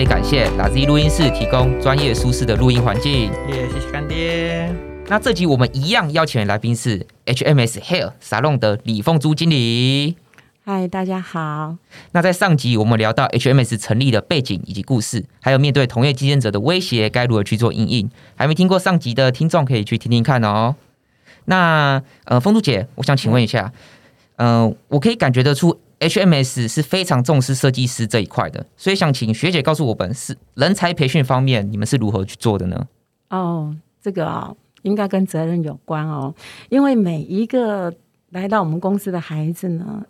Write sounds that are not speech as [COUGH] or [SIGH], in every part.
别感谢打 Z 录音室提供专业舒适的录音环境。耶，谢谢干爹。那这集我们一样邀请的来宾是 HMS Hair Salon 的李凤珠经理。嗨，大家好。那在上集我们聊到 HMS 成立的背景以及故事，还有面对同业竞争者的威胁该如何去做应应。还没听过上集的听众可以去听听看哦。那呃，凤珠姐，我想请问一下，嗯，我可以感觉得出 HMS 是非常重视设计师这一块的，所以想请学姐告诉我们，是人才培训方面你们是如何去做的呢？哦，这个啊，应该跟责任有关哦，因为每一个来到我们公司的孩子呢。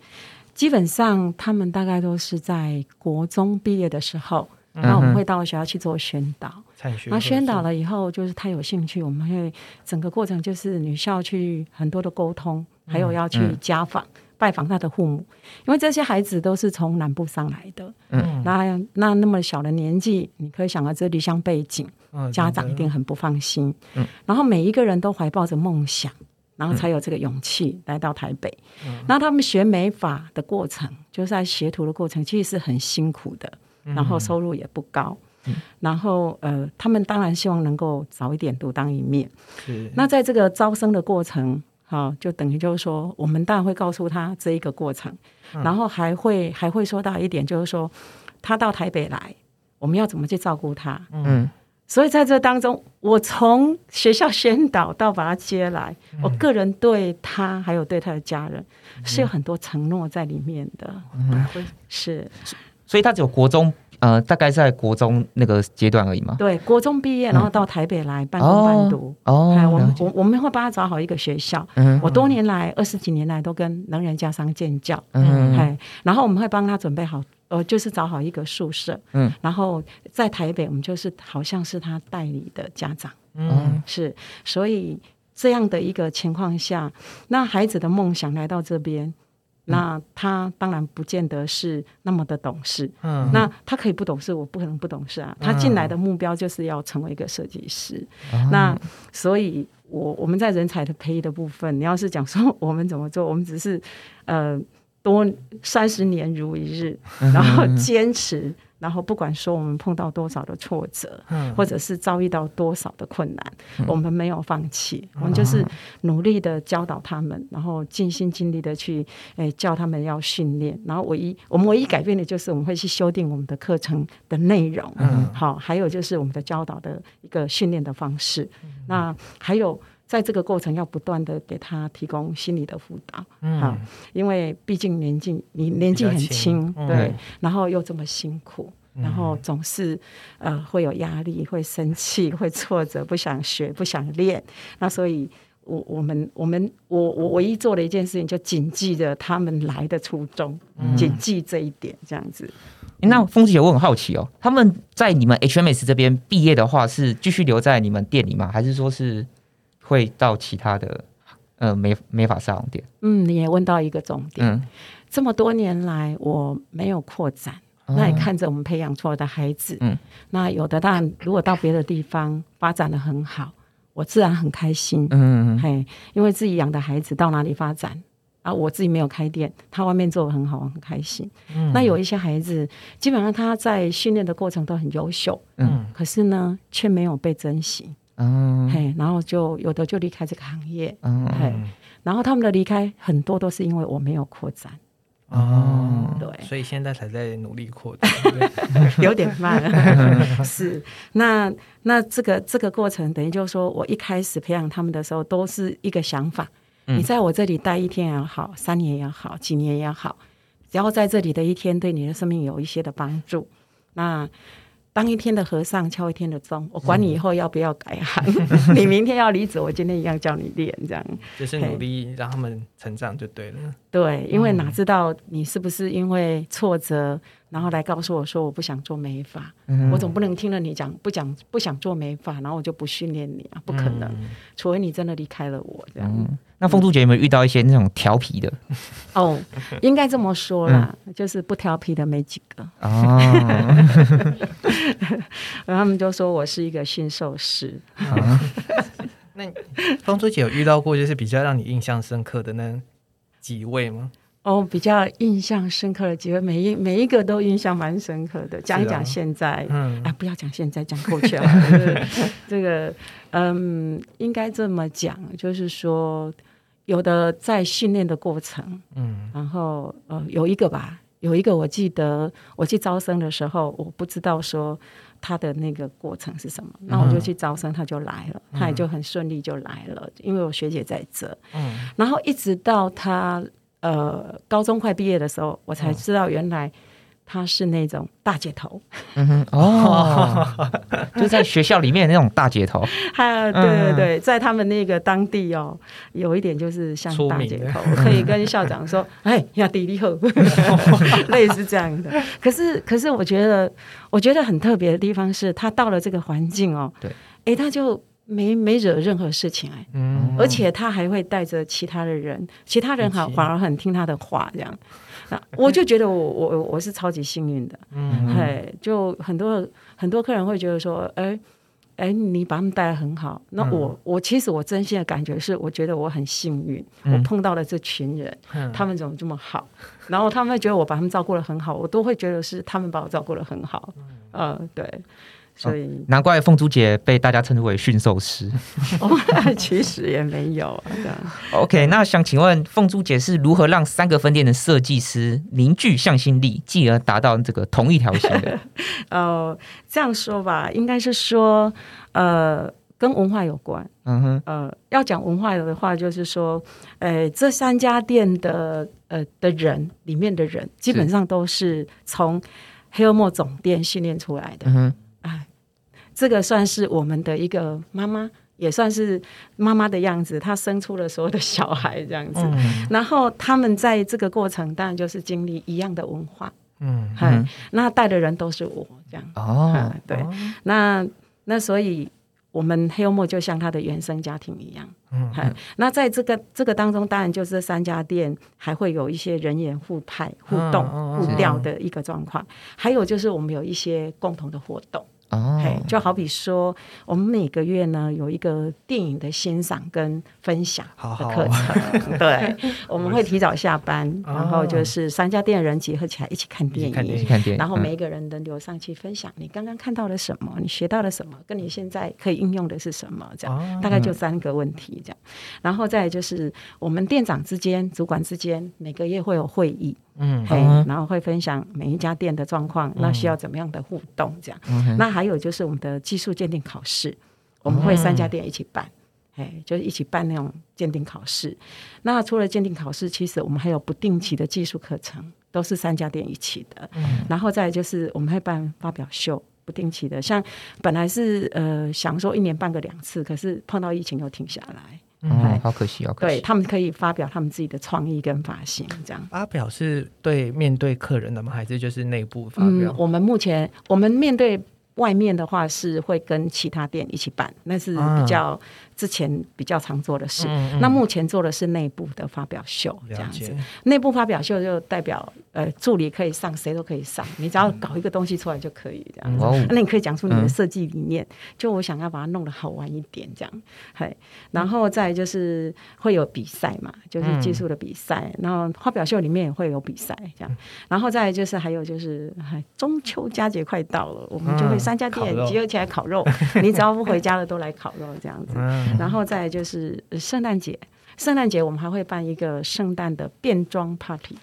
基本上，他们大概都是在国中毕业的时候，那我们会到学校去做宣导。那宣导了以后，就是他有兴趣，我们会整个过程就是女校去很多的沟通，还有要去家访、拜访他的父母，因为这些孩子都是从南部上来的。嗯，那那那么小的年纪，你可以想到这离乡背景，家长一定很不放心。嗯，然后每一个人都怀抱着梦想。然后才有这个勇气来到台北。嗯那他们学美法的过程，就是在学徒的过程，其实是很辛苦的。然后收入也不高。嗯然后呃，他们当然希望能够早一点独当一面。那在这个招生的过程，哈，就等于就是说，我们当然会告诉他这一个过程，然后还会还会说到一点，就是说，他到台北来，我们要怎么去照顾他？嗯。所以在这当中，我从学校宣导到把他接来，我个人对他还有对他的家人是有很多承诺在里面的。嗯，是，所以他只有国中，呃，大概在国中那个阶段而已嘛。对，国中毕业，然后到台北来半工半读。哦，我们我我们会帮他找好一个学校。嗯，我多年来二十几年来都跟能人家商建教。嗯，哎，然后我们会帮他准备好。呃，就是找好一个宿舍，嗯，然后在台北，我们就是好像是他代理的家长，嗯，是，所以这样的一个情况下，那孩子的梦想来到这边，那他当然不见得是那么的懂事，嗯，那他可以不懂事，我不可能不懂事啊，他进来的目标就是要成为一个设计师，那所以，我我们在人才的培育的部分，你要是讲说我们怎么做，我们只是呃。多三十年如一日，[LAUGHS] 然后坚持，然后不管说我们碰到多少的挫折，或者是遭遇到多少的困难，我们没有放弃，我们就是努力的教导他们，然后尽心尽力的去诶教他们要训练，然后唯一我们唯一改变的就是我们会去修订我们的课程的内容，嗯。好，还有就是我们的教导的一个训练的方式，那还有。在这个过程要不断的给他提供心理的辅导，嗯，因为毕竟年纪你年纪很轻，对，然后又这么辛苦，然后总是呃会有压力，会生气，会挫折，不想学，[LAUGHS] 不想练，那所以，我我们我们我我唯一做的一件事情，就谨记着他们来的初衷，谨记这一点，这样子。那风姐，我很好奇哦，他们在你们 HMS 这边毕业的话，是继续留在你们店里吗？还是说是？会到其他的呃美美发沙龙店。嗯，你也问到一个重点。嗯，这么多年来我没有扩展，那也看着我们培养出来的孩子。嗯，那有的当然如果到别的地方发展的很好，我自然很开心。嗯嗯嘿，因为自己养的孩子到哪里发展啊，我自己没有开店，他外面做的很好，我很开心。嗯，那有一些孩子基本上他在训练的过程都很优秀，嗯，可是呢却没有被珍惜。嗯，嘿，然后就有的就离开这个行业，嗯，嘿，然后他们的离开很多都是因为我没有扩展，哦，对，所以现在才在努力扩展，[LAUGHS] 有点慢，[LAUGHS] 是，那那这个这个过程等于就是说我一开始培养他们的时候都是一个想法，你在我这里待一天也好，三年也好，几年也好，只要在这里的一天对你的生命有一些的帮助，那。当一天的和尚敲一天的钟，我管你以后要不要改行。[LAUGHS] 你明天要离职，我今天一样叫你练，这样就是努力让他们成长就对了。对，因为哪知道你是不是因为挫折，然后来告诉我说我不想做美发，我总不能听了你讲不讲不想做美发，然后我就不训练你啊？不可能，除非你真的离开了我这样。那风珠姐有没有遇到一些那种调皮的？[LAUGHS] 哦，应该这么说啦，[LAUGHS] 就是不调皮的没几个。哦，然后他们就说我是一个驯兽师。[LAUGHS] 那风珠姐有遇到过就是比较让你印象深刻的那几位吗？哦，比较印象深刻的几位，每一每一个都印象蛮深刻的。讲一讲现在，嗯，啊，不要讲现在，讲过去了。[LAUGHS] 这个，嗯，应该这么讲，就是说，有的在训练的过程，嗯，然后呃，有一个吧，有一个我记得我去招生的时候，我不知道说他的那个过程是什么，那我就去招生，他就来了，他也就很顺利就来了，因为我学姐在这，嗯，然后一直到他。呃，高中快毕业的时候，我才知道原来他是那种大姐头。[LAUGHS] 嗯哼，哦，[LAUGHS] 就在学校里面那种大姐头。[LAUGHS] 有，对对对，在他们那个当地哦，有一点就是像大姐头，可以跟校长说：“哎，要弟弟后。”类似这样的。可是，可是我觉得，我觉得很特别的地方是他到了这个环境哦，对，哎，他就。没没惹任何事情哎，而且他还会带着其他的人，其他人好反而很听他的话这样，那我就觉得我我我是超级幸运的，嗯，嘿，就很多很多客人会觉得说，哎哎，你把他们带的很好，那我我其实我真心的感觉是，我觉得我很幸运，我碰到了这群人，他们怎么这么好，然后他们会觉得我把他们照顾的很好，我都会觉得是他们把我照顾的很好，嗯，对。所以难怪凤珠姐被大家称之为驯兽师，[LAUGHS] 其实也没有。OK，那想请问凤珠姐是如何让三个分店的设计师凝聚向心力，继而达到这个同一条线的？呃，[LAUGHS] 这样说吧，应该是说，呃，跟文化有关。嗯哼，呃，要讲文化的话，就是说，呃，这三家店的呃的人里面的人，基本上都是从黑尔莫总店训练出来的。嗯哼。这个算是我们的一个妈妈，也算是妈妈的样子。她生出了所有的小孩这样子，然后他们在这个过程当然就是经历一样的文化，嗯，嗨，那带的人都是我这样。哦，对，那那所以我们黑幽默就像他的原生家庭一样，嗯，嗨，那在这个这个当中，当然就是三家店还会有一些人员互派、互动、互调的一个状况，还有就是我们有一些共同的活动。哦，就好比说，我们每个月呢有一个电影的欣赏跟分享的课程，[LAUGHS] 对，我们会提早下班，然后就是三家店的人结合起来一起看电影，一起看电影，然后每一个人轮流上去分享你刚刚看到了什么，你学到了什么，跟你现在可以应用的是什么，这样。大概就三个问题这样，然后再就是我们店长之间、主管之间每个月会有会议。嗯，嘿，然后会分享每一家店的状况，那需要怎么样的互动？这样，那还有就是我们的技术鉴定考试，我们会三家店一起办，哎，就是一起办那种鉴定考试。那除了鉴定考试，其实我们还有不定期的技术课程，都是三家店一起的。嗯然后再就是我们会办发表秀，不定期的，像本来是呃想说一年办个两次，可是碰到疫情又停下来。嗯，好可惜，好可惜。对他们可以发表他们自己的创意跟发型，这样发表是对面对客人的吗？还是就是内部发表？我们目前我们面对外面的话是会跟其他店一起办，那是比较。之前比较常做的事，那目前做的是内部的发表秀，这样子。内部发表秀就代表，呃，助理可以上，谁都可以上，你只要搞一个东西出来就可以这样子。那你可以讲出你的设计理念，就我想要把它弄得好玩一点，这样。嘿，然后再就是会有比赛嘛，就是技术的比赛。然后发表秀里面也会有比赛，这样。然后再就是还有就是，中秋佳节快到了，我们就会三家店集合起来烤肉，你只要不回家了都来烤肉这样子。然后再就是圣诞节，圣诞节我们还会办一个圣诞的变装 party。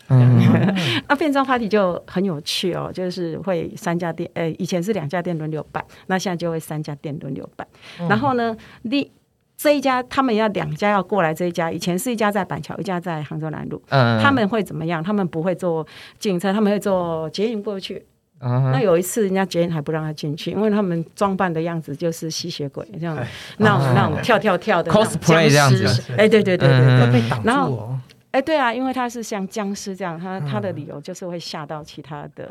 那 [LAUGHS] 变装 party 就很有趣哦，就是会三家店，呃，以前是两家店轮流办，那现在就会三家店轮流办。然后呢，第这一家他们要两家要过来，这一家以前是一家在板桥，一家在杭州南路。嗯，他们会怎么样？他们不会坐警车，他们会坐捷运过去。那有一次，人家捷运还不让他进去，因为他们装扮的样子就是吸血鬼这样，那种那种跳跳跳的 cosplay 这样子。哎，对对对对对，被挡住哦。哎，对啊，因为他是像僵尸这样，他他的理由就是会吓到其他的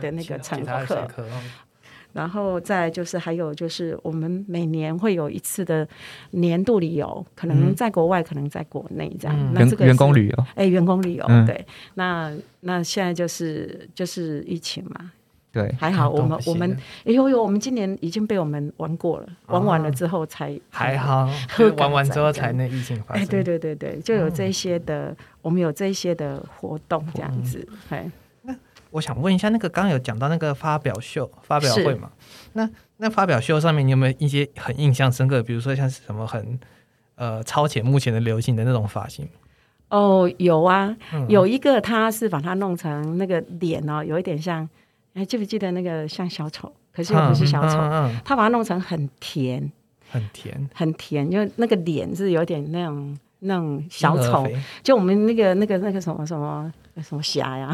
的那个乘客。然后再就是还有就是我们每年会有一次的年度旅游，可能在国外，可能在国内这样。那这个员工旅游，哎，员工旅游，对。那那现在就是就是疫情嘛。对，还好我们我们哎呦呦我们今年已经被我们玩过了，玩完了之后才还好，玩完之后才那疫情发生。哎，对对对对，就有这些的，我们有这些的活动这样子。哎，那我想问一下，那个刚刚有讲到那个发表秀、发表会嘛？那那发表秀上面你有没有一些很印象深刻？比如说像是什么很呃超前目前的流行的那种发型？哦，有啊，有一个他是把它弄成那个脸哦，有一点像。还记不记得那个像小丑？可是又不是小丑，他把它弄成很甜，很甜，很甜，就那个脸是有点那种那种小丑，就我们那个那个那个什么什么。什么侠呀？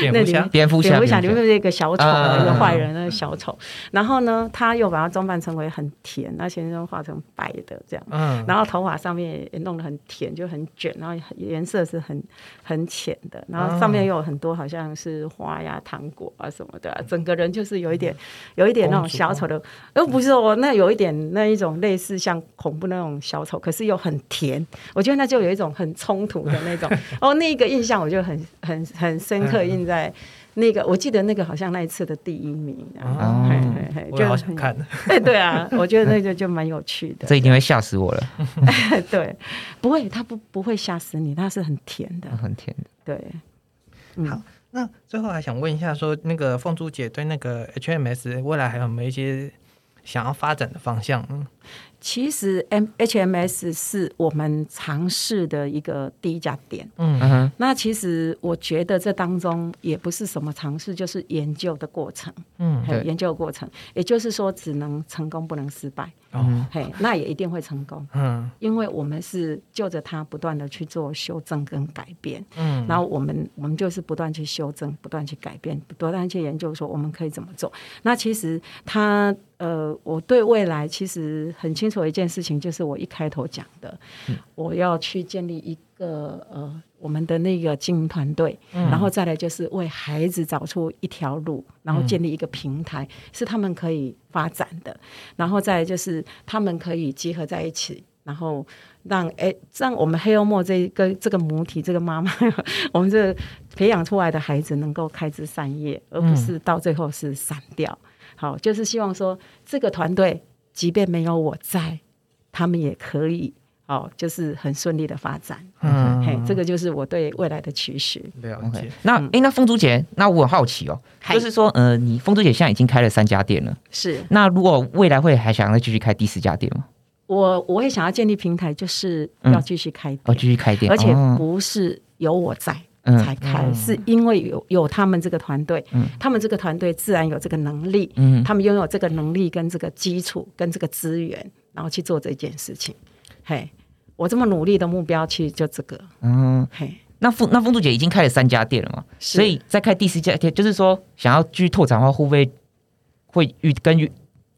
蝙蝠侠，[LAUGHS] 蝙蝠侠里面是一个小丑，一个坏人，那个小丑。然后呢，他又把它装扮成为很甜，而且都画成白的这样。嗯。然后头发上面也弄得很甜，就很卷，然后颜色是很很浅的。然后上面又有很多好像是花呀、糖果啊什么的，整个人就是有一点有一点那种小丑的，又不是哦，那有一点那一种类似像恐怖那种小丑，可是又很甜。我觉得那就有一种很冲突的那种。[LAUGHS] 哦，那个印象我就。很很很深刻印在那个，我记得那个好像那一次的第一名，啊，就好想看。[LAUGHS] 哎，对啊，我觉得那个就蛮有趣的。这一定会吓死我了。[LAUGHS] 对，不会，他不不会吓死你，他是很甜的，很甜的。对，好，那最后还想问一下，说那个凤珠姐对那个 HMS 未来还有没有一些想要发展的方向？其实 M H M S 是我们尝试的一个第一家店。嗯哼，那其实我觉得这当中也不是什么尝试，就是研究的过程。嗯，研究的过程，也就是说只能成功不能失败。哦，嘿，那也一定会成功。嗯，因为我们是就着它不断的去做修正跟改变。嗯，然后我们我们就是不断去修正，不断去改变，不断去研究说我们可以怎么做。那其实它呃，我对未来其实很清楚一件事情，就是我一开头讲的，我要去建立一个呃我们的那个经营团队，然后再来就是为孩子找出一条路，然后建立一个平台，是他们可以发展的，然后再就是他们可以结合在一起，然后让哎让我们黑幽默这个这个母体这个妈妈，[LAUGHS] 我们这培养出来的孩子能够开枝散叶，而不是到最后是散掉。好，就是希望说这个团队，即便没有我在，他们也可以，哦，就是很顺利的发展。嗯，嘿，这个就是我对未来的期许。了解。那，哎，那风珠姐，那我很好奇哦，就是说，呃，你风珠姐现在已经开了三家店了，是。那如果未来会还想再继续开第四家店吗？我我会想要建立平台，就是要继续开，哦，继续开店，而且不是有我在。才开，是因为有有他们这个团队，他们这个团队自然有这个能力，他们拥有这个能力跟这个基础跟这个资源，然后去做这件事情。嘿，我这么努力的目标其实就这个。嗯，嘿，那风那风珠姐已经开了三家店了嘛？所以再开第四家店，就是说想要继续拓展的话，会不会会遇跟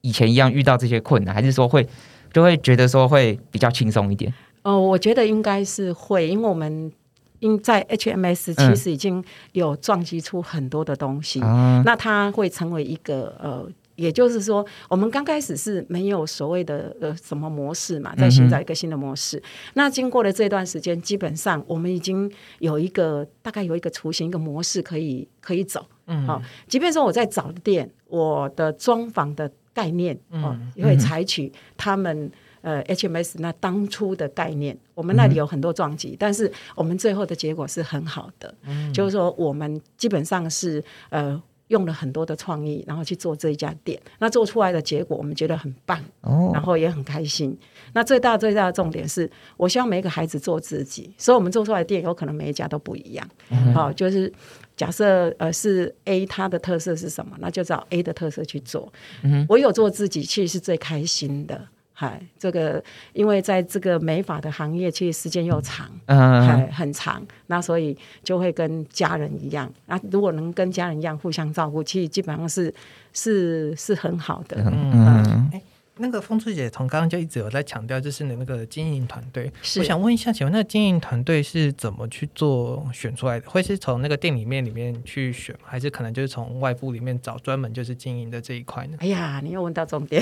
以前一样遇到这些困难，还是说会就会觉得说会比较轻松一点？哦，我觉得应该是会，因为我们。因在 HMS 其实已经有撞击出很多的东西，那它会成为一个呃，也就是说，我们刚开始是没有所谓的呃什么模式嘛，在寻找一个新的模式。那经过了这段时间，基本上我们已经有一个大概有一个雏形，一个模式可以可以走。嗯，好，即便说我在找店，我的装潢的概念哦，也会采取他们。呃，HMS 那当初的概念，我们那里有很多撞击，但是我们最后的结果是很好的，就是说我们基本上是呃用了很多的创意，然后去做这一家店，那做出来的结果我们觉得很棒，然后也很开心。那最大最大的重点是我希望每一个孩子做自己，所以我们做出来的店有可能每一家都不一样。好，就是假设呃是 A 它的特色是什么，那就找 A 的特色去做。我有做自己，其实是最开心的。嗨，这个因为在这个美发的行业，其实时间又长，嗯，很长，那所以就会跟家人一样。那如果能跟家人一样互相照顾，其实基本上是是是很好的。嗯。那个风珠姐从刚刚就一直有在强调，就是你那个经营团队。我想问一下，请问那个经营团队是怎么去做选出来的？会是从那个店里面里面去选，还是可能就是从外部里面找专门就是经营的这一块呢？哎呀，你又问到重点。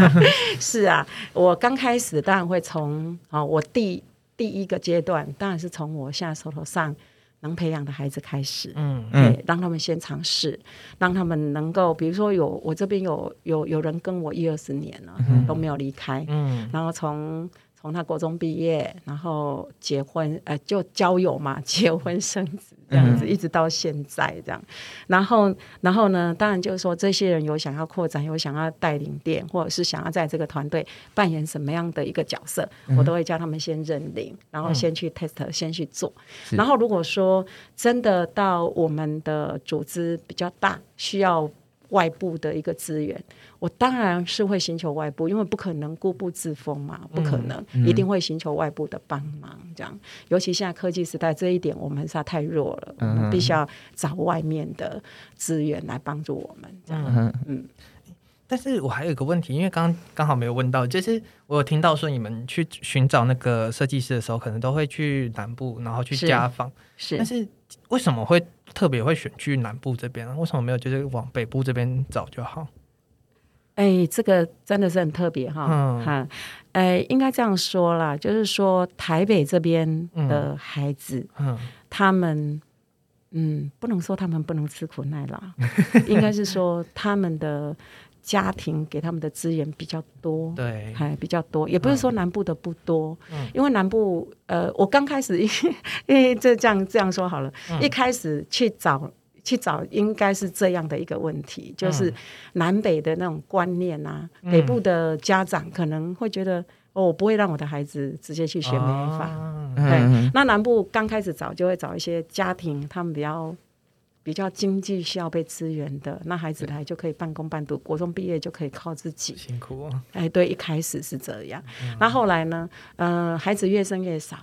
[LAUGHS] 是啊，我刚开始当然会从啊，我第第一个阶段当然是从我现在手头上能培养的孩子开始，嗯嗯，让他们先尝试，让他们能够，比如说有我这边有有有人跟我一二十年了，都没有离开，嗯，然后从。从他国中毕业，然后结婚，呃，就交友嘛，结婚生子这样子，一直到现在这样。然后，然后呢，当然就是说，这些人有想要扩展，有想要带领店，或者是想要在这个团队扮演什么样的一个角色，我都会叫他们先认领，然后先去 test，先去做。然后，如果说真的到我们的组织比较大，需要。外部的一个资源，我当然是会寻求外部，因为不可能固步自封嘛，不可能，一定会寻求外部的帮忙。这样，尤其现在科技时代，这一点我们实在太弱了，我们必须要找外面的资源来帮助我们。这样，嗯。但是我还有一个问题，因为刚刚好没有问到，就是我有听到说你们去寻找那个设计师的时候，可能都会去南部，然后去家访。是，但是为什么会？特别会选去南部这边，为什么没有就是往北部这边找就好？哎，这个真的是很特别哈，哈，哎，应该这样说啦，就是说台北这边的孩子，嗯，他们，嗯，不能说他们不能吃苦耐劳，[LAUGHS] 应该是说他们的。家庭给他们的资源比较多，对，还比较多，也不是说南部的不多，嗯，因为南部，呃，我刚开始，[LAUGHS] 因为这这样这样说好了，一开始去找去找，应该是这样的一个问题，就是南北的那种观念啊，北部的家长可能会觉得，哦，我不会让我的孩子直接去学美法，对，那南部刚开始找就会找一些家庭，他们比较。比较经济需要被支援的，那孩子来就可以半工半读，国中毕业就可以靠自己。辛苦啊！哎，对，一开始是这样。那后来呢？呃，孩子越生越少，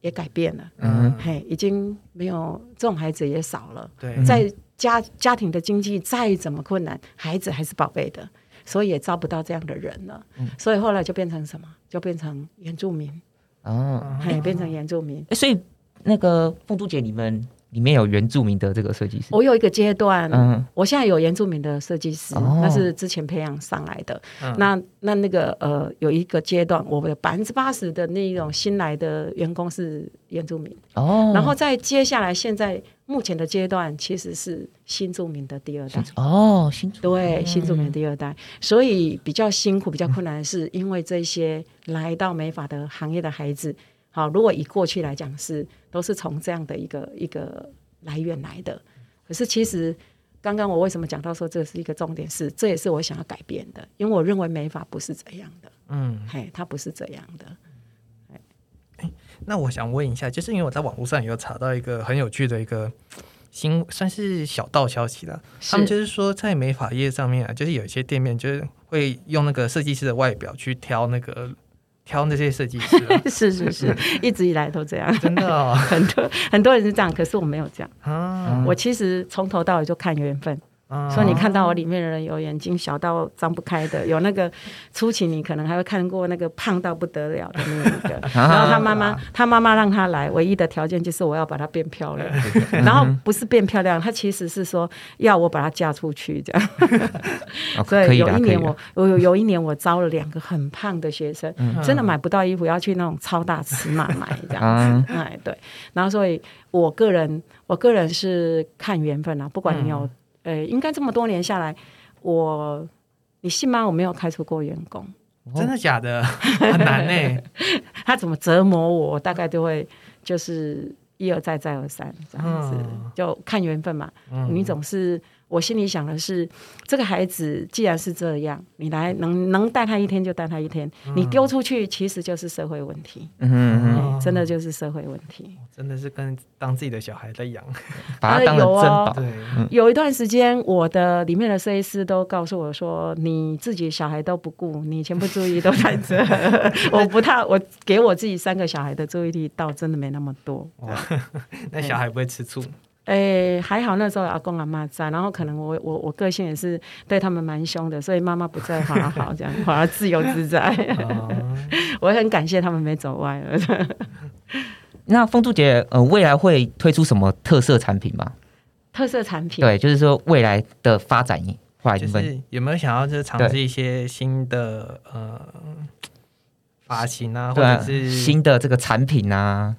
也改变了。嗯，嘿，已经没有这种孩子也少了。对，在家家庭的经济再怎么困难，孩子还是宝贝的，所以也招不到这样的人了。嗯，所以后来就变成什么？就变成原住民。哦，也，变成原住民。所以那个凤珠姐，你们。里面有原住民的这个设计师，我有一个阶段，嗯，我现在有原住民的设计师，那是之前培养上来的。那那那个呃，有一个阶段，我百分之八十的那种新来的员工是原住民哦。然后在接下来现在目前的阶段，其实是新住民的第二代哦，新对新住民第二代，所以比较辛苦、比较困难的是，因为这些来到美法的行业的孩子。好，如果以过去来讲，是都是从这样的一个一个来源来的。可是其实，刚刚我为什么讲到说这是一个重点？是这也是我想要改变的，因为我认为美法不是这样的。嗯，嘿，它不是这样的。哎，那我想问一下，就是因为我在网络上有查到一个很有趣的一个新，算是小道消息了。他们就是说，在美发业上面啊，就是有一些店面就是会用那个设计师的外表去挑那个。挑那些设计师，[LAUGHS] 是是是，一直以来都这样，真的，哦 [LAUGHS] 很多很多人是这样，可是我没有这样啊，我其实从头到尾就看缘分。所以你看到我里面的人有眼睛小到张不开的，有那个 [LAUGHS] 初期你可能还会看过那个胖到不得了的那个，[LAUGHS] 然后他妈妈他妈妈让他来，唯一的条件就是我要把她变漂亮，[LAUGHS] 然后不是变漂亮，他其实是说要我把她嫁出去这样。所以有一年我我有有一年我招了两个很胖的学生，真的买不到衣服要去那种超大尺码买这样。子，哎对，然后所以我个人我个人是看缘分啊，不管你有。呃，应该这么多年下来，我你信吗？我没有开除过员工，真的假的？[LAUGHS] 很难呢。[LAUGHS] 他怎么折磨我，大概都会就是一而再，再而三这样子，就看缘分嘛。你总是。我心里想的是，这个孩子既然是这样，你来能能带他一天就带他一天，你丢出去其实就是社会问题，嗯，真的就是社会问题，真的是跟当自己的小孩在养，[LAUGHS] 把他当成珍宝。对，有一段时间，我的里面的设计师都告诉我说，你自己小孩都不顾，你全部注意都在这，[LAUGHS] 我不太，我给我自己三个小孩的注意力倒真的没那么多。[LAUGHS] 那小孩不会吃醋？诶，还好那时候阿公阿妈在，然后可能我我我个性也是对他们蛮凶的，所以妈妈不在反而 [LAUGHS] 好，这样反而自由自在。[LAUGHS] 我很感谢他们没走歪了。[LAUGHS] 那风珠姐，呃，未来会推出什么特色产品吗？特色产品？对，就是说未来的发展，就是有没有想要就是尝试一些新的呃发型啊，或者是新的这个产品啊？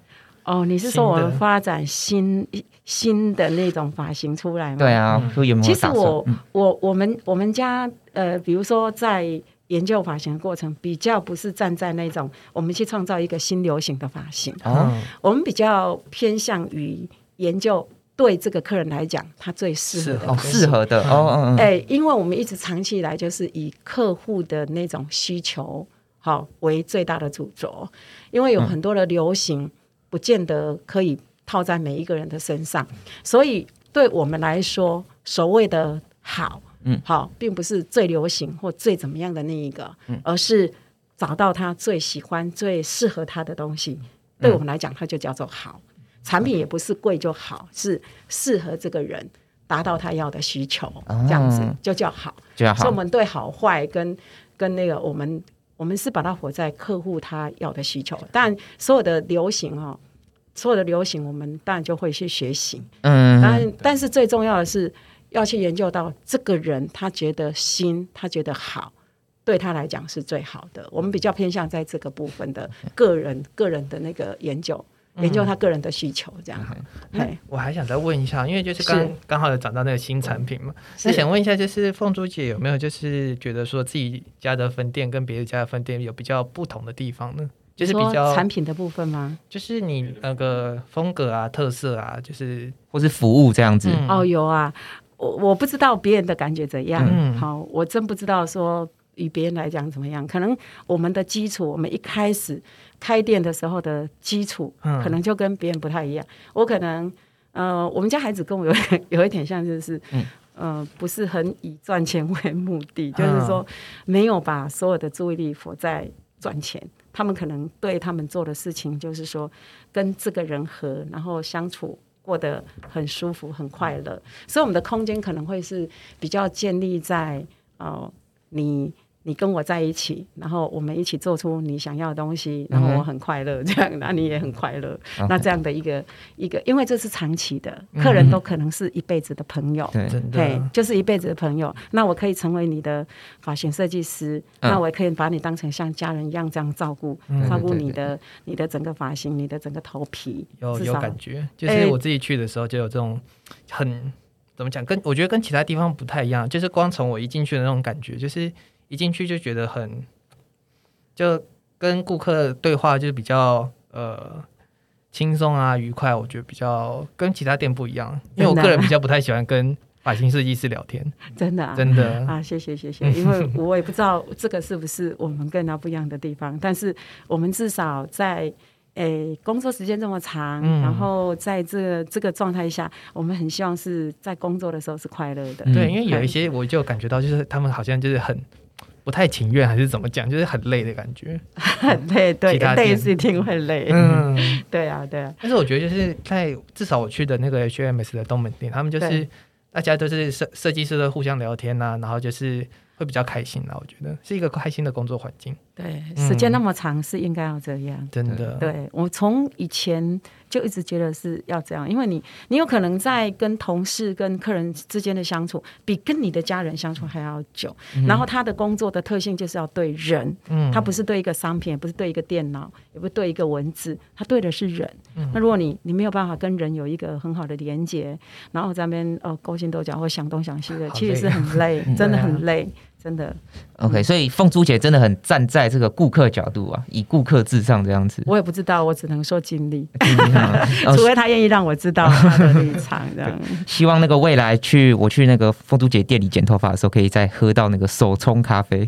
哦，你是说我们发展新新的那种发型出来吗？对啊，有没有？其实我我我们我们家呃，比如说在研究发型的过程，比较不是站在那种我们去创造一个新流行的发型，哦，我们比较偏向于研究。对这个客人来讲，他最适合的，适合的哦，嗯哎，因为我们一直长期以来就是以客户的那种需求好为最大的主轴，因为有很多的流行不见得可以套在每一个人的身上，所以对我们来说，所谓的好，嗯，好，并不是最流行或最怎么样的那一个，而是找到他最喜欢、最适合他的东西，对我们来讲，它就叫做好。产品也不是贵就好，是适合这个人达到他要的需求，这样子就叫好。所以我们对好坏跟跟那个我们我们是把它活在客户他要的需求。但所有的流行哦，所有的流行我们当然就会去学习。嗯，但但是最重要的是要去研究到这个人他觉得新，他觉得好，对他来讲是最好的。我们比较偏向在这个部分的个人个人的那个研究。研究他个人的需求，这样。对，我还想再问一下，因为就是刚刚好有讲到那个新产品嘛，那想问一下，就是凤珠姐有没有就是觉得说自己家的分店跟别的家的分店有比较不同的地方呢？就是比较产品的部分吗？就是你那个风格啊、特色啊，就是或是服务这样子。哦，有啊，我我不知道别人的感觉怎样。嗯，好，我真不知道说与别人来讲怎么样。可能我们的基础，我们一开始。开店的时候的基础，可能就跟别人不太一样。我可能，呃，我们家孩子跟我有 [LAUGHS] 有一点像，就是，呃，不是很以赚钱为目的，就是说没有把所有的注意力放在赚钱。他们可能对他们做的事情，就是说跟这个人和，然后相处过得很舒服、很快乐。所以我们的空间可能会是比较建立在，哦，你。你跟我在一起，然后我们一起做出你想要的东西，然后我很快乐，这样，那你也很快乐。那这样的一个一个，因为这是长期的，客人都可能是一辈子的朋友，对，就是一辈子的朋友。那我可以成为你的发型设计师，那我也可以把你当成像家人一样这样照顾，照顾你的你的整个发型，你的整个头皮。有有感觉，就是我自己去的时候就有这种很怎么讲，跟我觉得跟其他地方不太一样，就是光从我一进去的那种感觉，就是。一进去就觉得很，就跟顾客对话就比较呃轻松啊愉快，我觉得比较跟其他店不一样，因为我个人比较不太喜欢跟发型设计师聊天，[LAUGHS] 真的啊真的啊，谢谢谢谢，[LAUGHS] 因为我也不知道这个是不是我们跟他不一样的地方，但是我们至少在。诶，工作时间这么长，然后在这这个状态下，我们很希望是在工作的时候是快乐的。对，因为有一些我就感觉到，就是他们好像就是很不太情愿，还是怎么讲，就是很累的感觉。[LAUGHS] 很累，对，累是一定会累。嗯，[LAUGHS] 对啊，对啊。但是我觉得就是在至少我去的那个 HMS 的东门店，他们就是大家都是设设计师的互相聊天呐，然后就是。会比较开心啊，我觉得是一个开心的工作环境。对，时间那么长是应该要这样。真的，对我从以前就一直觉得是要这样，因为你你有可能在跟同事、跟客人之间的相处，比跟你的家人相处还要久。然后他的工作的特性就是要对人，嗯，他不是对一个商品，也不是对一个电脑，也不是对一个文字，他对的是人。那如果你你没有办法跟人有一个很好的连接，然后在那边哦勾心斗角或想东想西的，其实是很累，[LAUGHS] 真的很累。真的，OK，所以凤珠姐真的很站在这个顾客角度啊，以顾客至上这样子。我也不知道，我只能说尽力，[LAUGHS] 除非他愿意让我知道他的立场这样。[LAUGHS] 希望那个未来去我去那个凤珠姐店里剪头发的时候，可以再喝到那个手冲咖啡。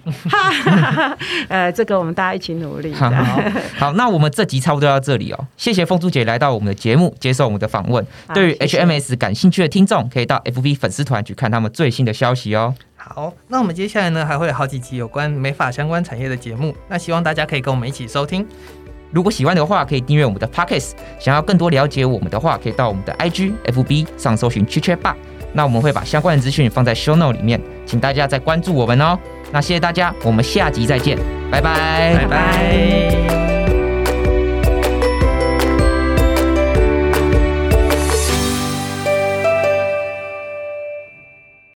[LAUGHS] 呃，这个我们大家一起努力。好，好，那我们这集差不多到这里哦。谢谢凤珠姐来到我们的节目，接受我们的访问。对于 HMS 感兴趣的听众，可以到 FB 粉丝团去看他们最新的消息哦。好，那我们接下来呢还会有好几集有关美发相关产业的节目，那希望大家可以跟我们一起收听。如果喜欢的话，可以订阅我们的 Pockets。想要更多了解我们的话，可以到我们的 IG、FB 上搜寻 c h i c h b a 那我们会把相关的资讯放在 Show Note 里面，请大家再关注我们哦。那谢谢大家，我们下集再见，拜拜，拜拜。